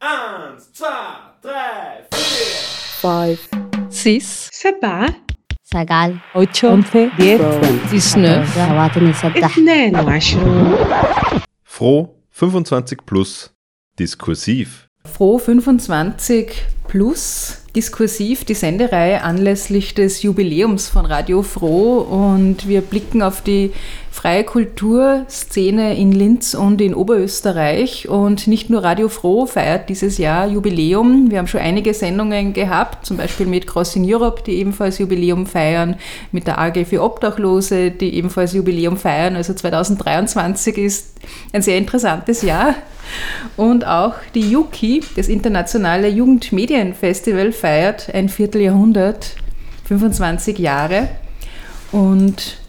Eins, zwei, drei, vier. five, six, سبعة سجال ocho, once, diez, dix-neuf, سبعة ستة اثنان وعشرون Froh 25 plus diskursiv. Froh 25 plus diskursiv die Sendereihe anlässlich des Jubiläums von Radio Froh und wir blicken auf die freie Kulturszene in Linz und in Oberösterreich und nicht nur Radio Froh feiert dieses Jahr Jubiläum. Wir haben schon einige Sendungen gehabt, zum Beispiel mit Crossing Europe, die ebenfalls Jubiläum feiern, mit der AG für Obdachlose, die ebenfalls Jubiläum feiern. Also 2023 ist ein sehr interessantes Jahr. Und auch die Yuki, das internationale Jugendmedienfestival, feiert ein Vierteljahrhundert, 25 Jahre. Und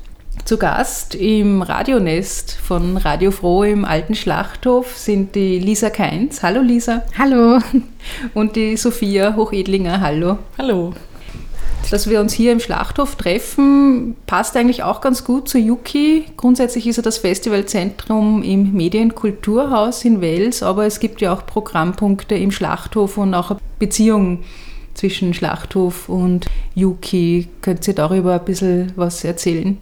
zu Gast im Radionest von Radio Froh im Alten Schlachthof sind die Lisa Keins. Hallo Lisa. Hallo. Und die Sophia Hochedlinger. Hallo. Hallo. Dass wir uns hier im Schlachthof treffen, passt eigentlich auch ganz gut zu Yuki. Grundsätzlich ist er das Festivalzentrum im Medienkulturhaus in Wels, aber es gibt ja auch Programmpunkte im Schlachthof und auch eine Beziehung zwischen Schlachthof und Yuki. Könnt ihr darüber ein bisschen was erzählen?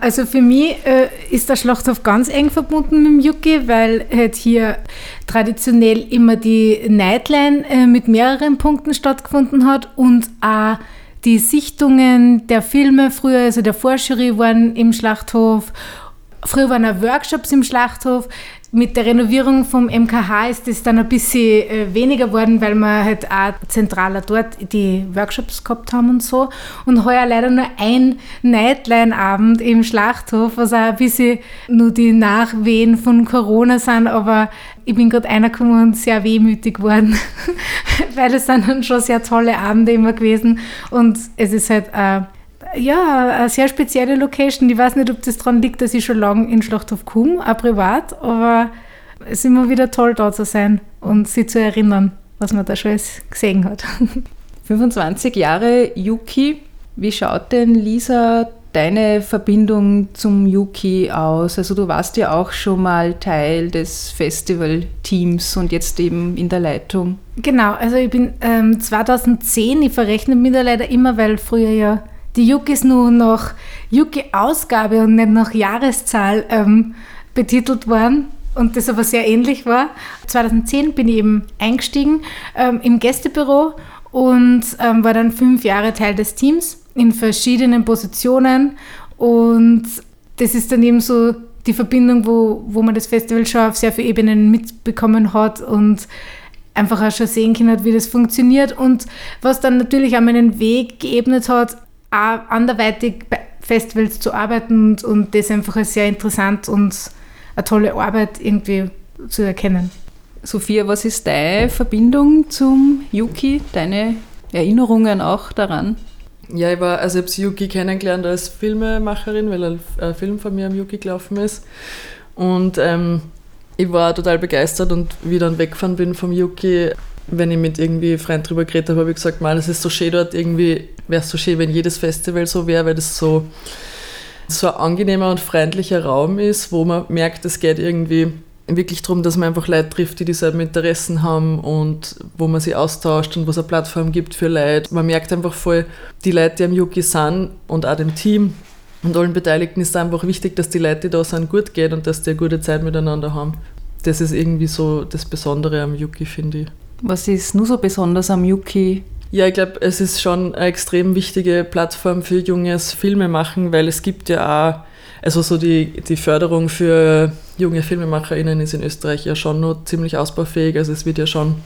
Also für mich äh, ist der Schlachthof ganz eng verbunden mit dem Yuki, weil halt hier traditionell immer die Nightline äh, mit mehreren Punkten stattgefunden hat und auch die Sichtungen der Filme früher, also der Vorjury waren im Schlachthof. Früher waren auch Workshops im Schlachthof. Mit der Renovierung vom MKH ist das dann ein bisschen äh, weniger geworden, weil wir halt auch zentraler dort die Workshops gehabt haben und so. Und heuer leider nur ein Nightline-Abend im Schlachthof, was auch ein bisschen nur die Nachwehen von Corona sind, aber ich bin gerade einer gekommen und sehr wehmütig geworden, weil es sind dann schon sehr tolle Abende immer gewesen und es ist halt äh, ja, eine sehr spezielle Location. Ich weiß nicht, ob das daran liegt, dass ich schon lange in Schlachthof komme, auch privat, aber es ist immer wieder toll, da zu sein und sich zu erinnern, was man da schon alles gesehen hat. 25 Jahre Yuki. Wie schaut denn, Lisa, deine Verbindung zum Yuki aus? Also du warst ja auch schon mal Teil des Festivalteams und jetzt eben in der Leitung. Genau, also ich bin ähm, 2010, ich verrechne mich da leider immer, weil früher ja die Yukis nur nach Yuki-Ausgabe und nicht nach Jahreszahl ähm, betitelt waren und das aber sehr ähnlich war. 2010 bin ich eben eingestiegen ähm, im Gästebüro und ähm, war dann fünf Jahre Teil des Teams in verschiedenen Positionen und das ist dann eben so die Verbindung, wo, wo man das Festival schon auf sehr vielen Ebenen mitbekommen hat und einfach auch schon sehen können, wie das funktioniert und was dann natürlich auch meinen Weg geebnet hat, anderweitig bei Festivals zu arbeiten und, und das einfach als sehr interessant und eine tolle Arbeit irgendwie zu erkennen. Sophia, was ist deine Verbindung zum Yuki? Deine Erinnerungen auch daran? Ja, ich war, also ich habe Yuki kennengelernt als Filmemacherin, weil ein, ein Film von mir am Yuki gelaufen ist. Und ähm, ich war total begeistert und wie ich dann weggefahren bin vom Yuki, wenn ich mit irgendwie Freunden drüber geredet habe, habe ich gesagt, man, es ist so schön dort, irgendwie wäre es so schön, wenn jedes Festival so wäre, weil das so, so ein angenehmer und freundlicher Raum ist, wo man merkt, es geht irgendwie wirklich darum, dass man einfach Leute trifft, die dieselben Interessen haben und wo man sie austauscht und wo es eine Plattform gibt für Leute. Man merkt einfach voll, die Leute, die am Yuki sind und auch dem Team und allen Beteiligten ist einfach wichtig, dass die Leute, die da sind, gut geht und dass die eine gute Zeit miteinander haben. Das ist irgendwie so das Besondere am Yuki, finde ich. Was ist nur so besonders am Yuki? Ja, ich glaube, es ist schon eine extrem wichtige Plattform für junges Filmemachen, weil es gibt ja auch, also so die, die Förderung für junge FilmemacherInnen ist in Österreich ja schon noch ziemlich ausbaufähig. Also es wird ja schon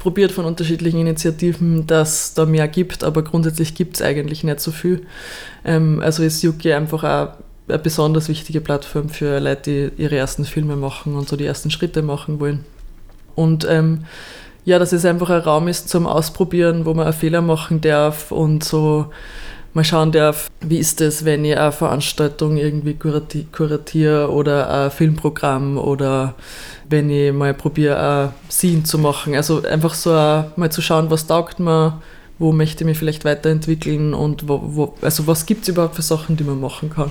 probiert von unterschiedlichen Initiativen, dass da mehr gibt, aber grundsätzlich gibt es eigentlich nicht so viel. Ähm, also ist Yuki einfach auch eine besonders wichtige Plattform für Leute, die ihre ersten Filme machen und so die ersten Schritte machen wollen. Und ähm, ja, dass es einfach ein Raum ist zum Ausprobieren, wo man einen Fehler machen darf und so mal schauen darf, wie ist es, wenn ich eine Veranstaltung irgendwie kurati kuratiere oder ein Filmprogramm oder wenn ich mal probiere, ein Scene zu machen. Also einfach so mal zu schauen, was taugt mir, wo möchte ich mich vielleicht weiterentwickeln und wo, wo also was gibt es überhaupt für Sachen, die man machen kann.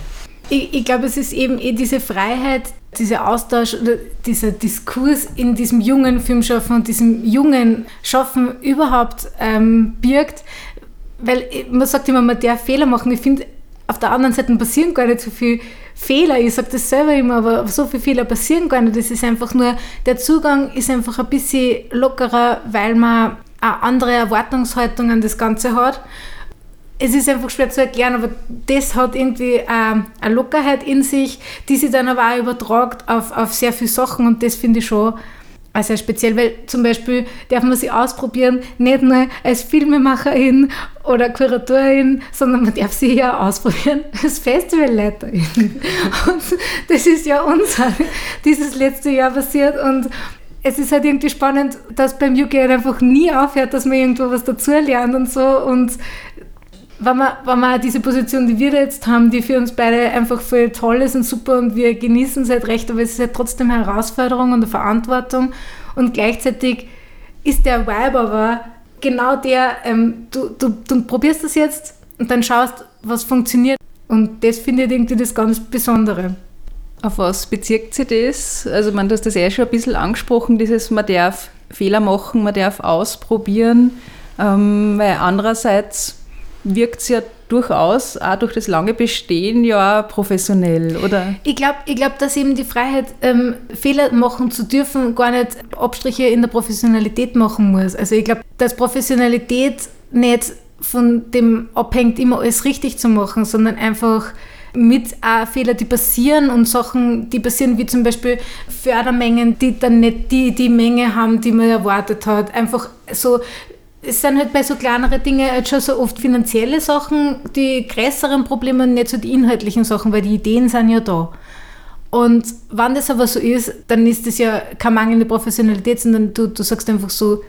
Ich, ich glaube, es ist eben eh diese Freiheit, dieser Austausch oder dieser Diskurs in diesem jungen Filmschaffen und diesem jungen Schaffen überhaupt ähm, birgt. Weil man sagt immer, man darf Fehler machen. Ich finde, auf der anderen Seite passieren gar nicht so viele Fehler. Ich sage das selber immer, aber so viele Fehler passieren gar nicht. Das ist einfach nur, der Zugang ist einfach ein bisschen lockerer, weil man eine andere Erwartungshaltung an das Ganze hat es ist einfach schwer zu erklären, aber das hat irgendwie ähm, eine Lockerheit in sich, die sich dann aber auch übertragt auf, auf sehr viele Sachen und das finde ich schon sehr speziell, weil zum Beispiel darf man sie ausprobieren, nicht nur als Filmemacherin oder Kuratorin, sondern man darf sie ja ausprobieren als Festivalleiterin. Und das ist ja uns dieses letzte Jahr passiert und es ist halt irgendwie spannend, dass beim halt einfach nie aufhört, dass man irgendwo was dazu lernt und so und wenn wir, wenn wir diese Position, die wir jetzt haben, die für uns beide einfach voll toll ist und super und wir genießen es halt recht, aber es ist halt trotzdem eine Herausforderung und eine Verantwortung und gleichzeitig ist der Vibe aber genau der, ähm, du, du, du probierst das jetzt und dann schaust, was funktioniert und das finde ich irgendwie das ganz Besondere. Auf was bezieht sich das? Also man, du hast das eh schon ein bisschen angesprochen, dieses man darf Fehler machen, man darf ausprobieren, ähm, weil andererseits wirkt es ja durchaus auch durch das lange Bestehen ja professionell, oder? Ich glaube, ich glaub, dass eben die Freiheit, ähm, Fehler machen zu dürfen, gar nicht Abstriche in der Professionalität machen muss. Also ich glaube, dass Professionalität nicht von dem abhängt, immer alles richtig zu machen, sondern einfach mit auch Fehler, die passieren und Sachen, die passieren, wie zum Beispiel Fördermengen, die dann nicht die, die Menge haben, die man erwartet hat. Einfach so es sind halt bei so kleineren Dingen halt schon so oft finanzielle Sachen, die größeren Probleme und nicht so die inhaltlichen Sachen, weil die Ideen sind ja da. Und wenn das aber so ist, dann ist das ja keine mangelnde Professionalität, sondern du, du sagst einfach so,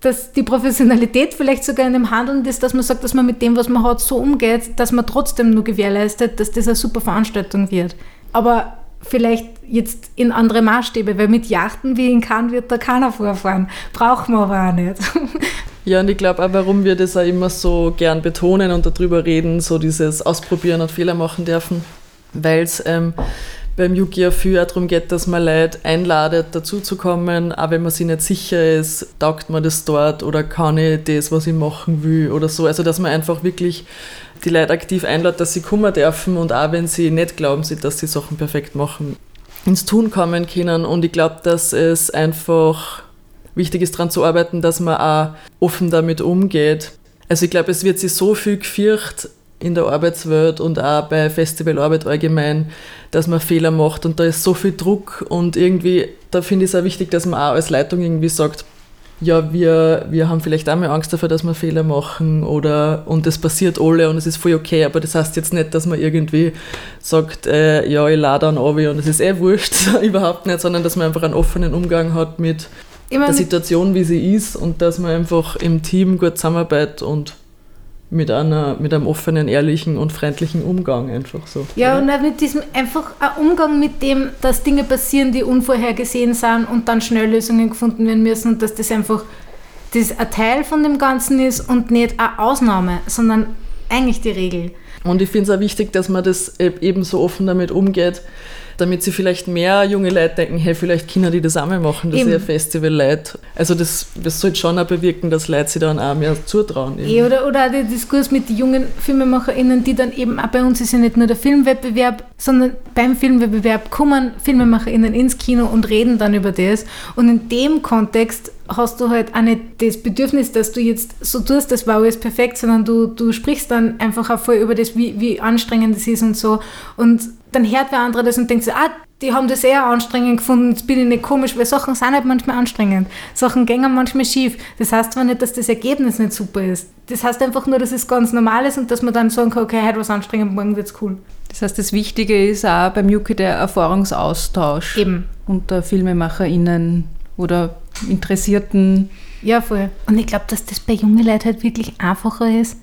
dass die Professionalität vielleicht sogar in dem Handeln ist, dass man sagt, dass man mit dem, was man hat, so umgeht, dass man trotzdem nur gewährleistet, dass das eine super Veranstaltung wird. Aber vielleicht jetzt in andere Maßstäbe, weil mit Yachten wie in Cannes wird da keiner vorfahren. Braucht man aber auch nicht. Ja, und ich glaube auch, warum wir das auch immer so gern betonen und darüber reden, so dieses Ausprobieren und Fehler machen dürfen, weil es ähm, beim Yuki ja viel auch darum geht, dass man Leute einladet, dazuzukommen, auch wenn man sich nicht sicher ist, taugt man das dort oder kann ich das, was ich machen will oder so. Also, dass man einfach wirklich die Leute aktiv einlädt, dass sie kommen dürfen und auch wenn sie nicht glauben, dass sie Sachen perfekt machen, ins Tun kommen können. Und ich glaube, dass es einfach wichtig ist, daran zu arbeiten, dass man auch offen damit umgeht. Also ich glaube, es wird sich so viel gefürcht in der Arbeitswelt und auch bei Festivalarbeit allgemein, dass man Fehler macht und da ist so viel Druck und irgendwie, da finde ich es auch wichtig, dass man auch als Leitung irgendwie sagt, ja, wir, wir haben vielleicht auch mal Angst davor, dass wir Fehler machen oder und es passiert alle und es ist voll okay, aber das heißt jetzt nicht, dass man irgendwie sagt, äh, ja, ich lade an Obi und es ist eh wurscht, überhaupt nicht, sondern dass man einfach einen offenen Umgang hat mit, meine, der Situation, wie sie ist und dass man einfach im Team gut zusammenarbeitet und mit, einer, mit einem offenen, ehrlichen und freundlichen Umgang einfach so. Ja, oder? und mit diesem einfach ein Umgang mit dem, dass Dinge passieren, die unvorhergesehen sind und dann schnell Lösungen gefunden werden müssen und dass das einfach das ein Teil von dem Ganzen ist und nicht eine Ausnahme, sondern eigentlich die Regel. Und ich finde es auch wichtig, dass man das e-, eben so offen damit umgeht, damit sie vielleicht mehr junge Leute denken, hey, vielleicht können die das auch mal machen, dass ihr Festival Leute. Also das, das sollte schon auch bewirken, dass Leute sich dann auch mehr zutrauen. E oder, oder auch der Diskurs mit den jungen FilmemacherInnen, die dann eben auch bei uns ist ja nicht nur der Filmwettbewerb, sondern beim Filmwettbewerb kommen FilmemacherInnen ins Kino und reden dann über das. Und in dem Kontext hast du halt auch nicht das Bedürfnis, dass du jetzt so tust, das war alles perfekt, sondern du, du sprichst dann einfach auch voll über das, wie, wie anstrengend es ist und so. Und dann hört wer andere das und denkt so, ah, die haben das eher anstrengend gefunden, jetzt bin ich nicht komisch, weil Sachen sind halt manchmal anstrengend. Sachen gehen manchmal schief. Das heißt zwar nicht, dass das Ergebnis nicht super ist. Das heißt einfach nur, dass es ganz normal ist und dass man dann sagen kann, okay, heute was anstrengend, morgen wird's cool. Das heißt, das Wichtige ist auch beim Yuki der Erfahrungsaustausch Eben. unter FilmemacherInnen oder Interessierten. Ja, voll. Und ich glaube, dass das bei jungen Leuten halt wirklich einfacher ist,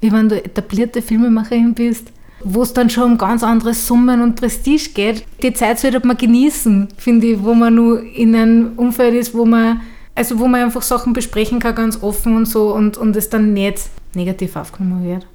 wie wenn du etablierte Filmemacherin bist, wo es dann schon um ganz andere Summen und Prestige geht. Die Zeit sollte man genießen, finde ich, wo man nur in einem Umfeld ist, wo man, also wo man einfach Sachen besprechen kann, ganz offen und so und, und es dann nicht negativ aufgenommen wird.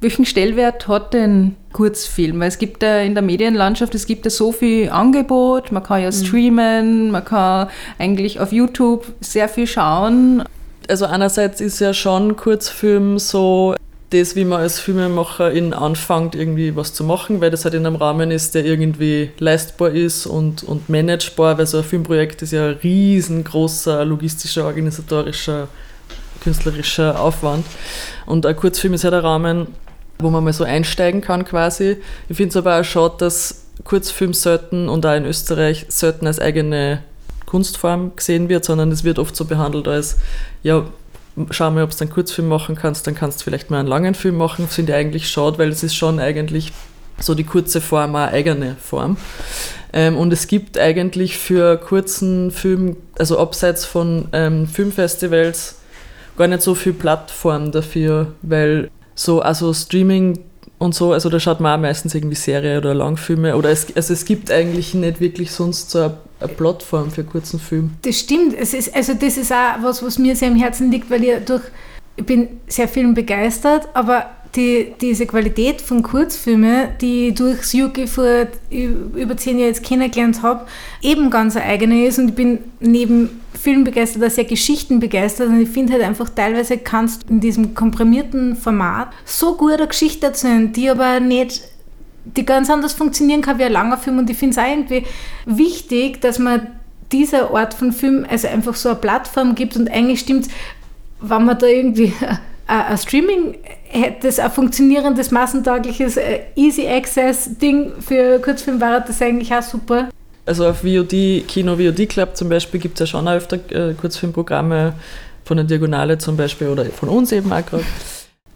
Welchen Stellwert hat denn Kurzfilm? Weil es gibt ja in der Medienlandschaft, es gibt ja so viel Angebot, man kann ja Mhm. streamen, man kann eigentlich auf YouTube sehr viel schauen. Also einerseits ist ja schon Kurzfilm so das, wie man als Filmemacherin anfängt, irgendwie was zu machen, weil das halt in einem Rahmen ist, der irgendwie leistbar ist und, und managebar, weil so ein Filmprojekt ist ja ein riesengroßer logistischer, organisatorischer, künstlerischer Aufwand. Und ein Kurzfilm ist ja der Rahmen, wo man mal so einsteigen kann quasi. Ich finde es aber auch schade, dass Kurzfilm selten und auch in Österreich selten als eigene Kunstform gesehen wird, sondern es wird oft so behandelt als, ja, schau mal, ob du einen Kurzfilm machen kannst, dann kannst du vielleicht mal einen langen Film machen. Finde ich eigentlich schade, weil es ist schon eigentlich so die kurze Form eine eigene Form. Ähm, und es gibt eigentlich für kurzen Film, also abseits von ähm, Filmfestivals, gar nicht so viel Plattform dafür, weil so, also Streaming und so, also da schaut man auch meistens irgendwie Serie oder Langfilme oder es, also es gibt eigentlich nicht wirklich sonst so eine, Plattform für kurzen Film. Das stimmt. Es ist, also das ist auch was, was mir sehr am Herzen liegt, weil ich durch, ich bin sehr filmbegeistert, aber die, diese Qualität von Kurzfilmen, die ich durchs Yuki vor über zehn Jahren jetzt kennengelernt habe, eben ganz eine eigene ist und ich bin neben Filmbegeistert auch sehr geschichtenbegeistert und ich finde halt einfach teilweise kannst in diesem komprimierten Format so gut eine Geschichte erzählen, die aber nicht die ganz anders funktionieren kann wie ein langer Film und ich finde es auch irgendwie wichtig, dass man dieser Art von Film also einfach so eine Plattform gibt und eigentlich stimmt wenn man da irgendwie ein Streaming hätte, das ein funktionierendes, massentaugliches äh, Easy Access Ding für Kurzfilm wäre das eigentlich auch super. Also auf VOD, Kino VOD Club zum Beispiel gibt es ja schon öfter äh, Kurzfilmprogramme von der Diagonale zum Beispiel oder von uns eben auch gerade.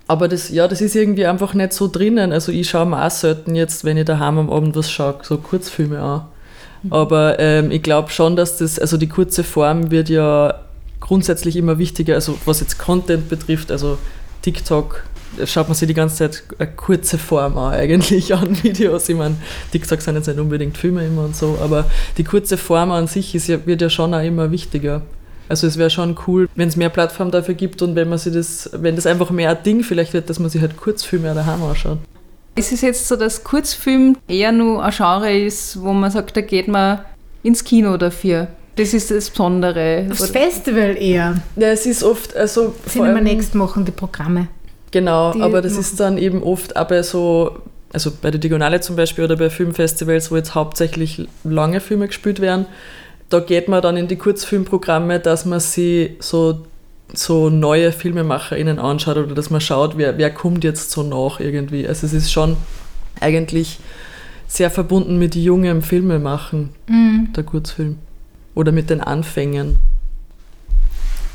Aber das, ja, das ist irgendwie einfach nicht so drinnen. Also ich schaue mir auch selten jetzt, wenn ich daheim am Abend was schaue, so Kurzfilme an. Aber ähm, ich glaube schon, dass das, also die kurze Form wird ja grundsätzlich immer wichtiger, also was jetzt Content betrifft, also TikTok, da schaut man sich die ganze Zeit eine kurze Form an, eigentlich an Videos. Ich meine, TikTok sind jetzt nicht unbedingt Filme immer und so, aber die kurze Form an sich ist ja, wird ja schon auch immer wichtiger. Also es wäre schon cool, wenn es mehr Plattformen dafür gibt und wenn man sich das, wenn das einfach mehr ein Ding vielleicht wird, dass man sich halt Kurzfilme daheim anschaut. Ist es jetzt so, dass Kurzfilm eher nur ein Genre ist, wo man sagt, da geht man ins Kino dafür? Das ist das Besondere. Aufs Festival eher. Ja, es ist oft, also allem- Next machen die Programme. Genau, die aber das machen. ist dann eben oft auch bei so, also bei der Diagonale zum Beispiel oder bei Filmfestivals, wo jetzt hauptsächlich lange Filme gespielt werden, da geht man dann in die Kurzfilmprogramme, dass man sich so, so neue FilmemacherInnen anschaut oder dass man schaut, wer, wer kommt jetzt so nach irgendwie. Also es ist schon eigentlich sehr verbunden mit jungem Filmemachen, der Kurzfilm. Oder mit den Anfängen.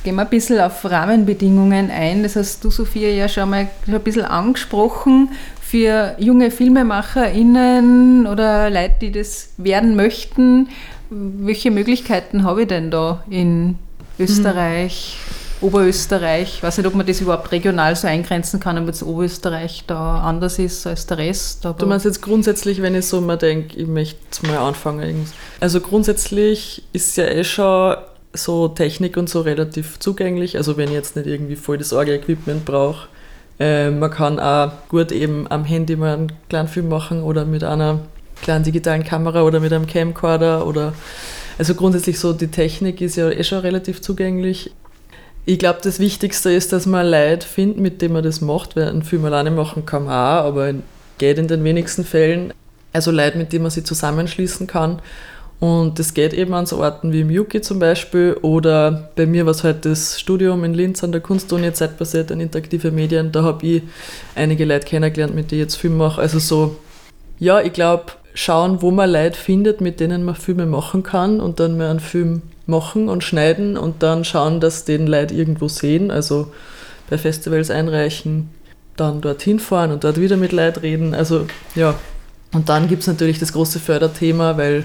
Gehen wir ein bisschen auf Rahmenbedingungen ein. Das hast du, Sophia, ja schon mal ein bisschen angesprochen. Für junge FilmemacherInnen oder Leute, die das werden möchten, welche Möglichkeiten habe ich denn da in Österreich, Oberösterreich? Ich weiß nicht, ob man das überhaupt regional so eingrenzen kann, ob jetzt Oberösterreich da anders ist als der Rest. Du meinst jetzt grundsätzlich, wenn ich so mal denke, ich möchte mal anfangen. Also grundsätzlich ist ja eh schon so Technik und so relativ zugänglich. Also wenn ich jetzt nicht irgendwie voll das Orgel-Equipment brauche. Äh, man kann auch gut eben am Handy mal einen kleinen Film machen oder mit einer kleinen digitalen Kamera oder mit einem Camcorder oder also grundsätzlich so die Technik ist ja eh schon relativ zugänglich. Ich glaube, das Wichtigste ist, dass man Leute findet, mit denen man das macht, weil einen Film alleine machen kann man auch, aber geht in den wenigsten Fällen. Also Leute, mit denen man sich zusammenschließen kann. Und das geht eben an so Orten wie im Yuki zum Beispiel oder bei mir war es halt das Studium in Linz an der Kunstuni zeitbasiert an interaktive Medien. Da habe ich einige Leute kennengelernt, mit denen ich jetzt Film mache. Also so, ja, ich glaube, schauen, wo man Leute findet, mit denen man Filme machen kann und dann mal einen Film machen und schneiden und dann schauen, dass den Leute irgendwo sehen, also bei Festivals einreichen, dann dorthin fahren und dort wieder mit Leuten reden. Also ja, und dann gibt es natürlich das große Förderthema, weil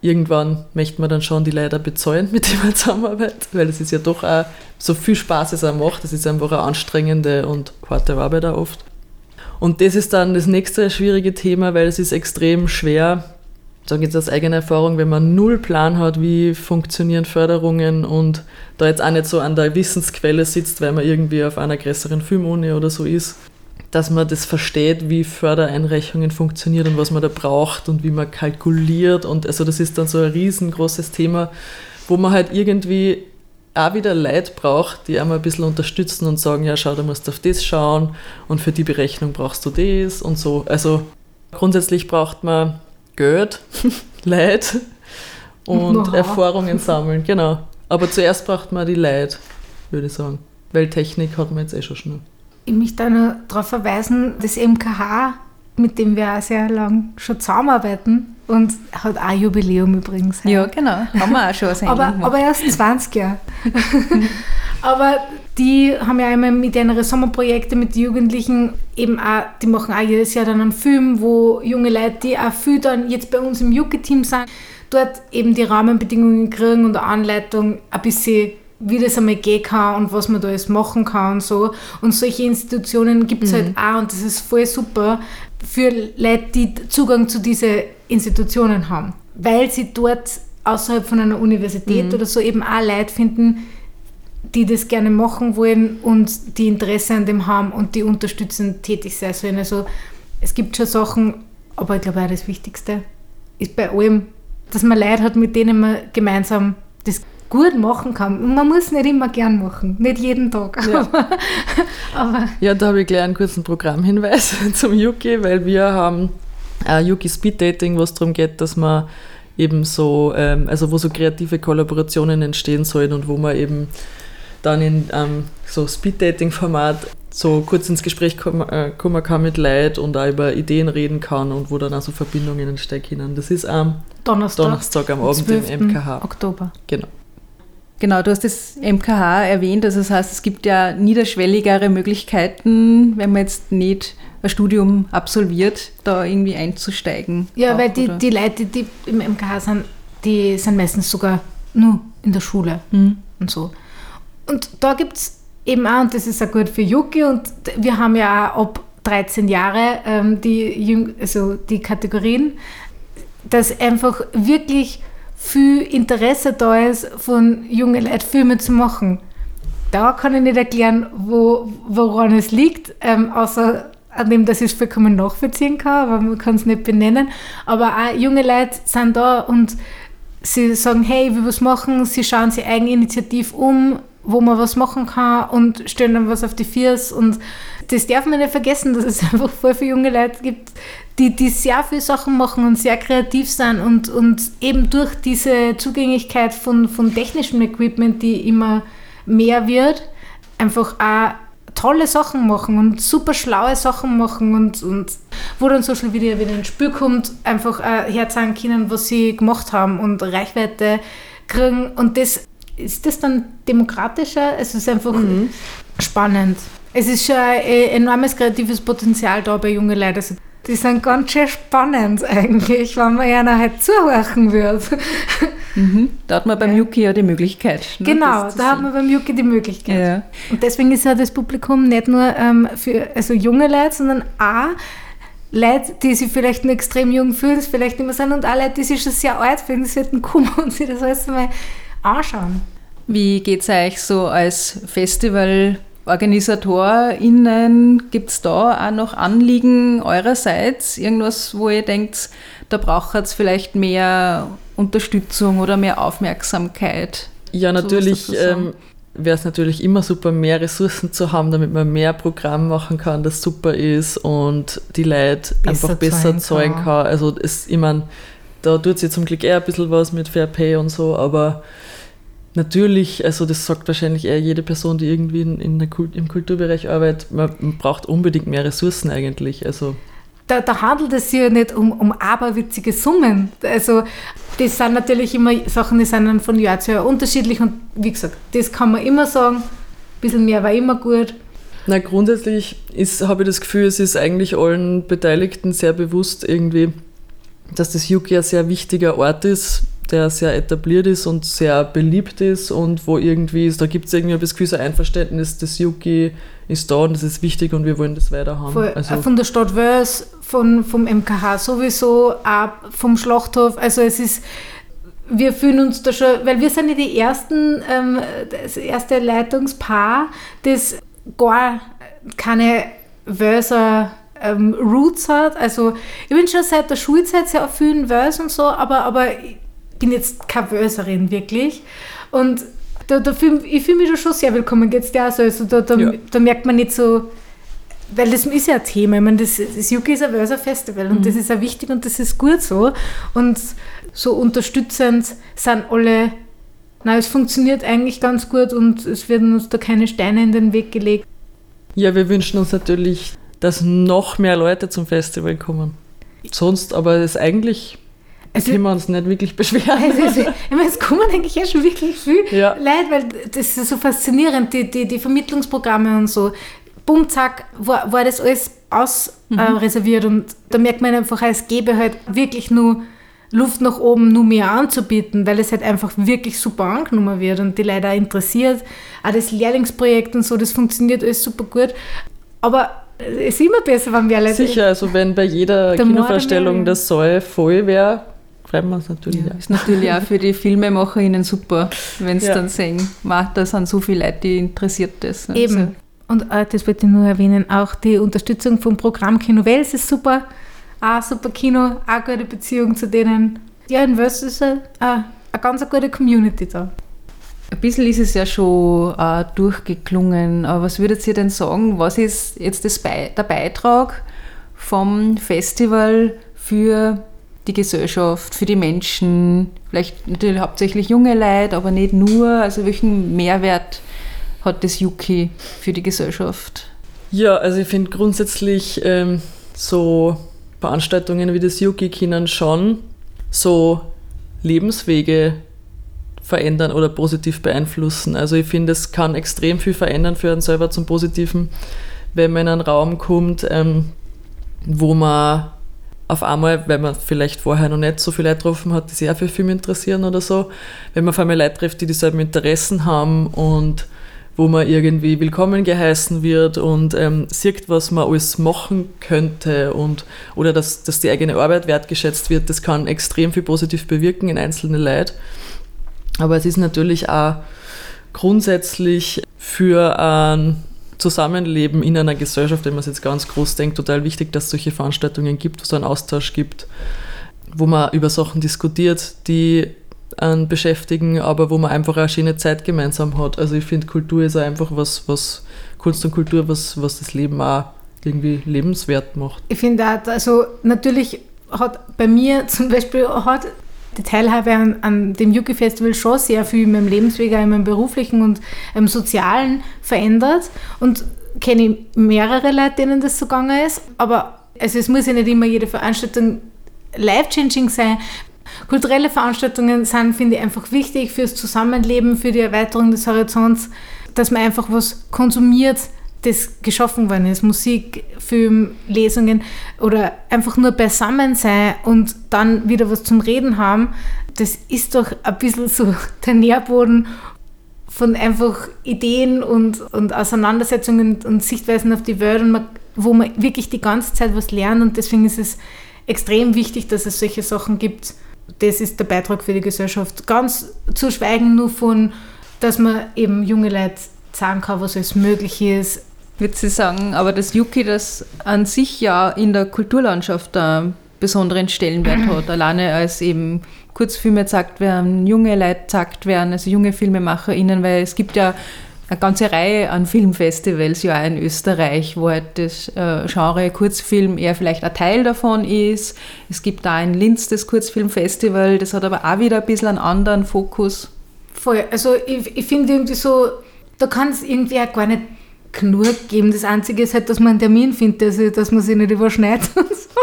irgendwann möchte man dann schon die Leute bezahlen, mit denen man zusammenarbeitet, weil es ist ja doch auch so viel Spaß es auch macht, das ist einfach eine anstrengende und harte Arbeit auch oft. Und das ist dann das nächste schwierige Thema, weil es ist extrem schwer, sage jetzt aus eigener Erfahrung, wenn man null Plan hat, wie funktionieren Förderungen und da jetzt auch nicht so an der Wissensquelle sitzt, weil man irgendwie auf einer größeren Filmuni oder so ist, dass man das versteht, wie Fördereinreichungen funktionieren und was man da braucht und wie man kalkuliert. Und also das ist dann so ein riesengroßes Thema, wo man halt irgendwie auch wieder Leute braucht, die einmal ein bisschen unterstützen und sagen, ja schau, du musst auf das schauen und für die Berechnung brauchst du das und so. Also grundsätzlich braucht man Geld, Leid und Aha. Erfahrungen sammeln, genau. Aber zuerst braucht man die Leid, würde ich sagen. Weil Technik hat man jetzt eh schon schnell. Ich möchte da noch darauf verweisen, das MKH, mit dem wir auch sehr lang schon zusammenarbeiten und hat auch ein Jubiläum übrigens. Ja, genau. Haben wir auch schon Sendung aber, aber erst 20 Jahre. aber die haben ja immer mit ihren Sommerprojekte mit Jugendlichen eben auch, die machen auch jedes Jahr dann einen Film, wo junge Leute, die auch viel dann jetzt bei uns im Juke-Team sind, dort eben die Rahmenbedingungen kriegen und eine Anleitung ein bisschen wie das einmal gehen kann und was man da alles machen kann und so. Und solche Institutionen gibt es halt auch und das ist voll super für Leute, die Zugang zu diesen Institutionen haben. Weil sie dort außerhalb von einer Universität oder so eben auch Leute finden, die das gerne machen wollen und die Interesse an dem haben und die unterstützend tätig sein sollen. Also es gibt schon Sachen, aber ich glaube auch das Wichtigste ist bei allem, dass man Leute hat, mit denen man gemeinsam das gut machen kann. Und man muss nicht immer gern machen, nicht jeden Tag. Ja. Aber, Ja, da habe ich gleich einen kurzen Programmhinweis zum Yuki, weil wir haben ein Yuki Speed Dating, wo es darum geht, dass man eben so, ähm, also wo so kreative Kollaborationen entstehen sollen und wo man eben dann in ähm, so Speed Dating Format so kurz ins Gespräch kommen, äh, kommen kann mit Leuten und auch über Ideen reden kann und wo dann auch so Verbindungen entstehen können. Das ist am Donnerstag, Donnerstag am Abend 12. im MKH. Oktober. Genau. Genau, du hast das MKH erwähnt, also das heißt, es gibt ja niederschwelligere Möglichkeiten, wenn man jetzt nicht ein Studium absolviert, da irgendwie einzusteigen. Ja, auch, weil die, oder? die Leute, die im MKH sind, die sind meistens sogar nur in der Schule Hm. und so. Und da gibt es eben auch, und das ist auch gut für Yuki, und wir haben ja auch ab 13 Jahre ähm, die, also die Kategorien, dass einfach wirklich viel Interesse da ist, von jungen Leuten Filme zu machen. Da kann ich nicht erklären, wo, woran es liegt, ähm, außer an dem, dass ich es vollkommen nachvollziehen kann, aber man kann es nicht benennen. Aber auch junge Leute sind da und sie sagen, hey, ich will was machen, sie schauen sich eigeninitiativ um, wo man was machen kann und stellen dann was auf die Viers und das darf man nicht vergessen, dass es einfach voll viele junge Leute gibt, die, die sehr viele Sachen machen und sehr kreativ sind und, und eben durch diese Zugänglichkeit von, von technischem Equipment, die immer mehr wird, einfach auch tolle Sachen machen und super schlaue Sachen machen und, und wo dann Social Media wieder ins Spiel kommt, einfach äh, herzeigen können, was sie gemacht haben und Reichweite kriegen. Und das ist das dann demokratischer? Es ist einfach spannend. Es ist schon ein äh, enormes kreatives Potenzial da bei jungen Leuten. Also, die sind ganz schön spannend eigentlich, wenn man ihnen halt zuhören würde. Da hat man beim Yuki ja die Möglichkeit. ne, Genau, da hat man beim Yuki die Möglichkeit. Ja. Und deswegen ist ja das Publikum nicht nur ähm, für also junge Leute, sondern auch Leute, die sich vielleicht nur extrem jung fühlen, vielleicht nicht mehr sind, und auch Leute, die sich schon sehr alt fühlen, die sollten kommen und sich das alles mal anschauen. Wie geht es euch so als FestivalorganisatorInnen? Gibt es da auch noch Anliegen eurerseits? Irgendwas, wo ihr denkt, da braucht es vielleicht mehr Unterstützung oder mehr Aufmerksamkeit? Ja, natürlich ähm, wäre es natürlich immer super, mehr Ressourcen zu haben, damit man mehr Programm machen kann, das super ist und die Leute Besser einfach besser zahlen zahlen kann. kann. Also es, ich meine, da tut sich zum Glück eher ein bisschen was mit Fair Pay und so, aber natürlich, also das sagt wahrscheinlich eher jede Person, die irgendwie in, in der Kult, im Kulturbereich arbeitet, man, braucht unbedingt mehr Ressourcen eigentlich. Also Da, da handelt es sich ja nicht um, um aberwitzige Summen. Also das sind natürlich immer Sachen, die sind dann von Jahr zu Jahr unterschiedlich und wie gesagt, das kann man immer sagen. Ein bisschen mehr war immer gut. Na, grundsätzlich habe ich das Gefühl, es ist eigentlich allen Beteiligten sehr bewusst irgendwie, dass das Yuki ein sehr wichtiger Ort ist, der sehr etabliert ist und sehr beliebt ist und wo irgendwie ist, da gibt es irgendwie ein Einverständnis, das Yuki ist da und das ist wichtig und wir wollen das weiter haben. Voll, Also, von der Stadt Wels, von, vom MKH sowieso, auch vom Schlachthof. Also es ist, wir fühlen uns da schon, weil wir sind ja die ersten, ähm, das erste Leitungspaar, das gar keine Verser ähm, Roots hat. Also ich bin schon seit der Schulzeit sehr auf vielen Verse und so, aber, aber bin jetzt keine Verserin wirklich. Und da, da fühl, ich fühle mich da schon sehr willkommen, dir auch so. Also da, da, Ja. da merkt man nicht so, weil das ist ja ein Thema. Ich meine, das, das Yuki ist ein Verser Festival und das ist auch wichtig und das ist gut so. Und so unterstützend sind alle, na, es funktioniert eigentlich ganz gut und es werden uns da keine Steine in den Weg gelegt. Ja, wir wünschen uns natürlich, dass noch mehr Leute zum Festival kommen. Sonst, aber es eigentlich Also- können wir uns nicht wirklich beschweren. Also, ich meine, es kommen eigentlich ja schon wirklich viel Ja. Leute, weil das ist so faszinierend, die, die, die Vermittlungsprogramme und so. Bumm, zack, war, war das alles ausreserviert äh, reserviert und da merkt man einfach, es gäbe halt wirklich nur Luft nach oben, nur mehr anzubieten, weil es halt einfach wirklich super angenommen wird und die Leute auch interessiert. Auch das Lehrlingsprojekt und so, das funktioniert alles super gut. Aber es ist immer besser, wenn wir Leute Sicher, also wenn bei jeder Der Mord Kinovorstellung am das Soll voll wäre, schreiben wir es natürlich. Ja, Ja. ist natürlich auch für die FilmemacherInnen super, wenn sie Ja. dann sehen, "Wow, da sind so viele Leute, die interessiert das. Also, Eben. Und äh, das wollte ich nur erwähnen, auch die Unterstützung vom Programm Kino Wels ist super. Auch super Kino, auch gute Beziehung zu denen. Ja, in Wels ist eine, eine, eine ganz gute Community da. Ein bisschen ist es ja schon äh, durchgeklungen, aber was würdet ihr denn sagen, was ist jetzt das Be der Beitrag vom Festival für die Gesellschaft, für die Menschen, vielleicht natürlich hauptsächlich junge Leute, aber nicht nur, also welchen Mehrwert hat das Yuki für die Gesellschaft? Ja, also ich finde grundsätzlich ähm, so Veranstaltungen wie das Yuki können schon so Lebenswege verändern oder positiv beeinflussen. Also ich finde, es kann extrem viel verändern für einen selber zum Positiven, wenn man in einen Raum kommt, ähm, wo man auf einmal, weil man vielleicht vorher noch nicht so viele Leute getroffen hat, die sich auch für Film interessieren oder so, wenn man auf einmal Leute trifft, die dieselben Interessen haben und wo man irgendwie willkommen geheißen wird und ähm, sieht, was man alles machen könnte und oder dass, dass die eigene Arbeit wertgeschätzt wird, das kann extrem viel positiv bewirken in einzelne Leute. Aber es ist natürlich auch grundsätzlich für ein Zusammenleben in einer Gesellschaft, wenn man es jetzt ganz groß denkt, total wichtig, dass es solche Veranstaltungen gibt, wo es einen Austausch gibt, wo man über Sachen diskutiert, die einen beschäftigen, aber wo man einfach eine schöne Zeit gemeinsam hat. Also ich finde, Kultur ist einfach was, was Kunst und Kultur, was, was das Leben auch irgendwie lebenswert macht. Ich finde auch, also natürlich hat bei mir zum Beispiel hat die Teilhabe an, an dem Yuki Festival schon sehr viel in meinem Lebensweg, auch in meinem beruflichen und im sozialen verändert und kenne mehrere Leute, denen das so gegangen ist, aber also es muss ja nicht immer jede Veranstaltung life-changing sein. Kulturelle Veranstaltungen sind, finde ich, einfach wichtig fürs Zusammenleben, für die Erweiterung des Horizonts, dass man einfach was konsumiert, das geschaffen worden ist. Musik, Film, Lesungen oder einfach nur beisammen sein und dann wieder was zum Reden haben. Das ist doch ein bisschen so der Nährboden von einfach Ideen und, und Auseinandersetzungen und Sichtweisen auf die Welt, wo man wirklich die ganze Zeit was lernt. Und deswegen ist es extrem wichtig, dass es solche Sachen gibt. Das ist der Beitrag für die Gesellschaft. Ganz zu schweigen nur von, dass man eben junge Leute sagen kann, was alles möglich ist. Würde sie sagen, aber das Yuki, das an sich ja in der Kulturlandschaft einen besonderen Stellenwert hat, alleine als eben Kurzfilme gezeigt werden, junge Leute gezeigt werden, also junge FilmemacherInnen, weil es gibt ja eine ganze Reihe an Filmfestivals ja auch in Österreich, wo halt das äh, Genre Kurzfilm eher vielleicht ein Teil davon ist. Es gibt da in Linz das Kurzfilmfestival, das hat aber auch wieder ein bisschen einen anderen Fokus. Voll. Also ich, ich finde irgendwie so, da kann es irgendwie auch gar nicht genug geben. Das Einzige ist halt, dass man einen Termin findet, also, dass man sich nicht überschneidet und so.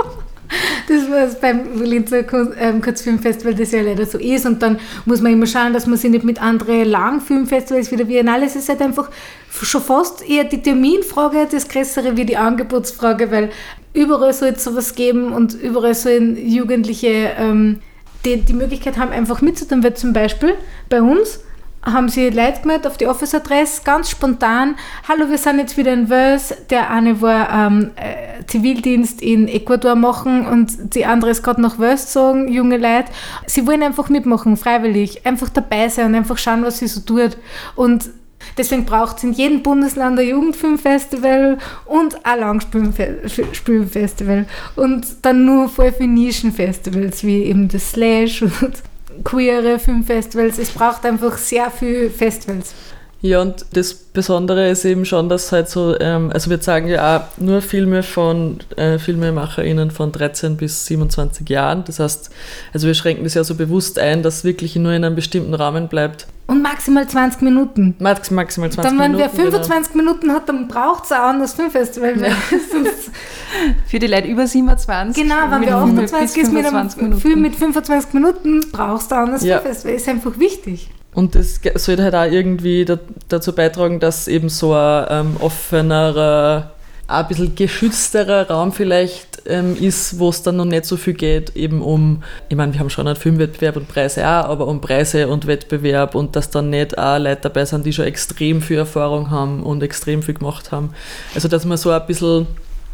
Das was beim Linzer ähm, Kurzfilmfestival das ja leider so ist. Und dann muss man immer schauen, dass man sich nicht mit anderen Langfilmfestivals wie der Biennale, es ist halt einfach schon fast eher die Terminfrage das Größere wie die Angebotsfrage, weil überall soll es sowas geben und überall sollen Jugendliche ähm, die, die Möglichkeit haben, einfach mitzutun. Weil zum Beispiel bei uns haben sie Leute gemeldet auf die Office-Adresse, ganz spontan. Hallo, wir sind jetzt wieder in Wels. Der eine war ähm, äh, Zivildienst in Ecuador machen und die andere ist gerade nach Wels gezogen, junge Leute. Sie wollen einfach mitmachen, freiwillig, einfach dabei sein und einfach schauen, was sie so tut. Und Deswegen braucht es in jedem Bundesland ein Jugendfilmfestival und ein Langspielfestival. Und dann nur voll für Nischenfestivals, wie eben das Slash und queere Filmfestivals. Es braucht einfach sehr viele Festivals. Ja, und das Besondere ist eben schon, dass halt so, ähm, also wir zeigen ja auch nur Filme von äh, FilmemacherInnen von 13 bis 27 Jahren. Das heißt, also wir schränken das ja so bewusst ein, dass es wirklich nur in einem bestimmten Rahmen bleibt. Und maximal 20 Minuten. Max, maximal 20 dann, wenn Minuten. wer 25 genau. Minuten hat, dann braucht es auch ein anderes Filmfestival. Ja. Für die Leute über 27. Genau, wenn wir 28 ist mit einem Film mit 25 Minuten, brauchst du ein anderes ja. Filmfestival. Ist einfach wichtig. Und das sollte halt auch irgendwie dazu beitragen, dass eben so ein ähm, offenerer, ein bisschen geschützterer Raum vielleicht ähm, ist, wo es dann noch nicht so viel geht, eben um, ich meine, wir haben schon einen Filmwettbewerb und Preise auch, aber um Preise und Wettbewerb und dass dann nicht auch Leute dabei sind, die schon extrem viel Erfahrung haben und extrem viel gemacht haben. Also, dass man so ein bisschen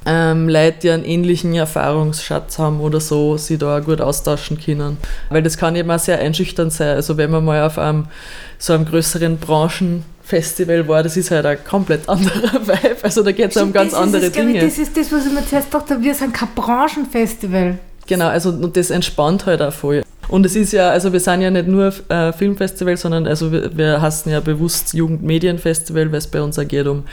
ähm, Leute, die einen ähnlichen Erfahrungsschatz haben oder so, sie da gut austauschen können. Weil das kann eben auch sehr einschüchternd sein. Also wenn man mal auf einem so einem größeren Branchenfestival war, das ist halt ein komplett anderer Vibe. Also da geht es um ganz das andere ist, Dinge. Ich, das ist das, was ich mir zuerst gedacht habe, wir sind kein Branchenfestival. Genau, also und das entspannt halt auch voll. Und es ist ja, also wir sind ja nicht nur äh, Filmfestival, sondern also wir, wir hassen ja bewusst Jugendmedienfestival, weil es bei uns auch geht um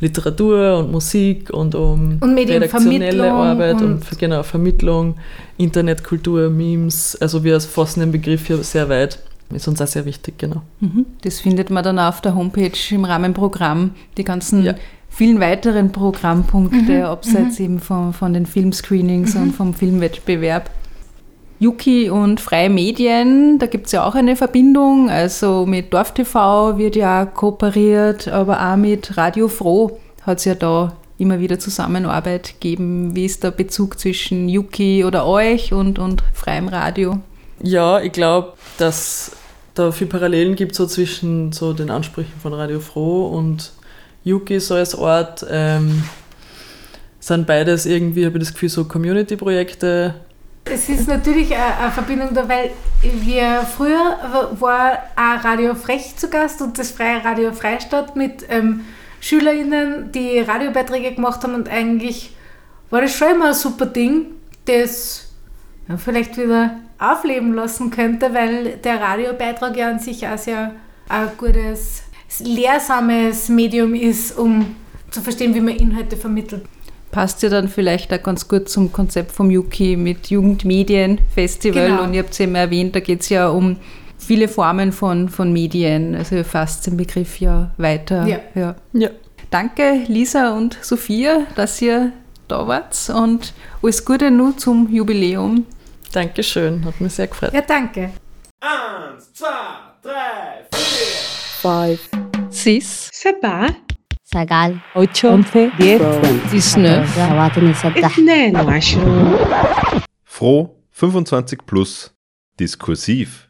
Literatur und Musik und um und redaktionelle Arbeit und, und, genau, Vermittlung, Internetkultur, Memes. Also wir fassen den Begriff hier sehr weit. Ist uns auch sehr wichtig, genau. Mhm. Das findet man dann auch auf der Homepage im Rahmenprogramm, die ganzen ja. vielen weiteren Programmpunkte, mhm. abseits mhm. eben von, von den Filmscreenings und mhm. vom Filmwettbewerb. Yuki und Freie Medien, da gibt es ja auch eine Verbindung. Also mit Dorf TV wird ja kooperiert, aber auch mit Radio Froh hat es ja da immer wieder Zusammenarbeit gegeben. Wie ist der Bezug zwischen Yuki oder euch und, und freiem Radio? Ja, ich glaube, dass da viele Parallelen gibt so zwischen so den Ansprüchen von Radio Froh und Yuki so als Ort. Ähm, sind beides irgendwie, habe ich das Gefühl, so Community-Projekte, es ist natürlich eine Verbindung da, weil wir früher war auch Radio Frech zu Gast und das freie Radio Freistadt mit ähm, SchülerInnen, die Radiobeiträge gemacht haben und eigentlich war das schon immer ein super Ding, das ja, vielleicht wieder aufleben lassen könnte, weil der Radiobeitrag ja an sich auch sehr ein gutes, lehrsames Medium ist, um zu verstehen, wie man Inhalte vermittelt passt ja dann vielleicht auch ganz gut zum Konzept vom Yuki mit Jugendmedienfestival. Genau. Und ihr habt es ja immer erwähnt, da geht es ja um viele Formen von, von Medien. Also ihr fasst den Begriff ja weiter. Ja. ja. ja. Danke, Lisa und Sophia, dass ihr da wart und alles Gute nur zum Jubiläum. Dankeschön, hat mich sehr gefreut. Ja, danke. Eins, zwei, drei, vier. Five. Six. Sabah. سجال ocho, once, diez, dix-neuf, اثنان وعشرون Froh 25 plus diskursiv.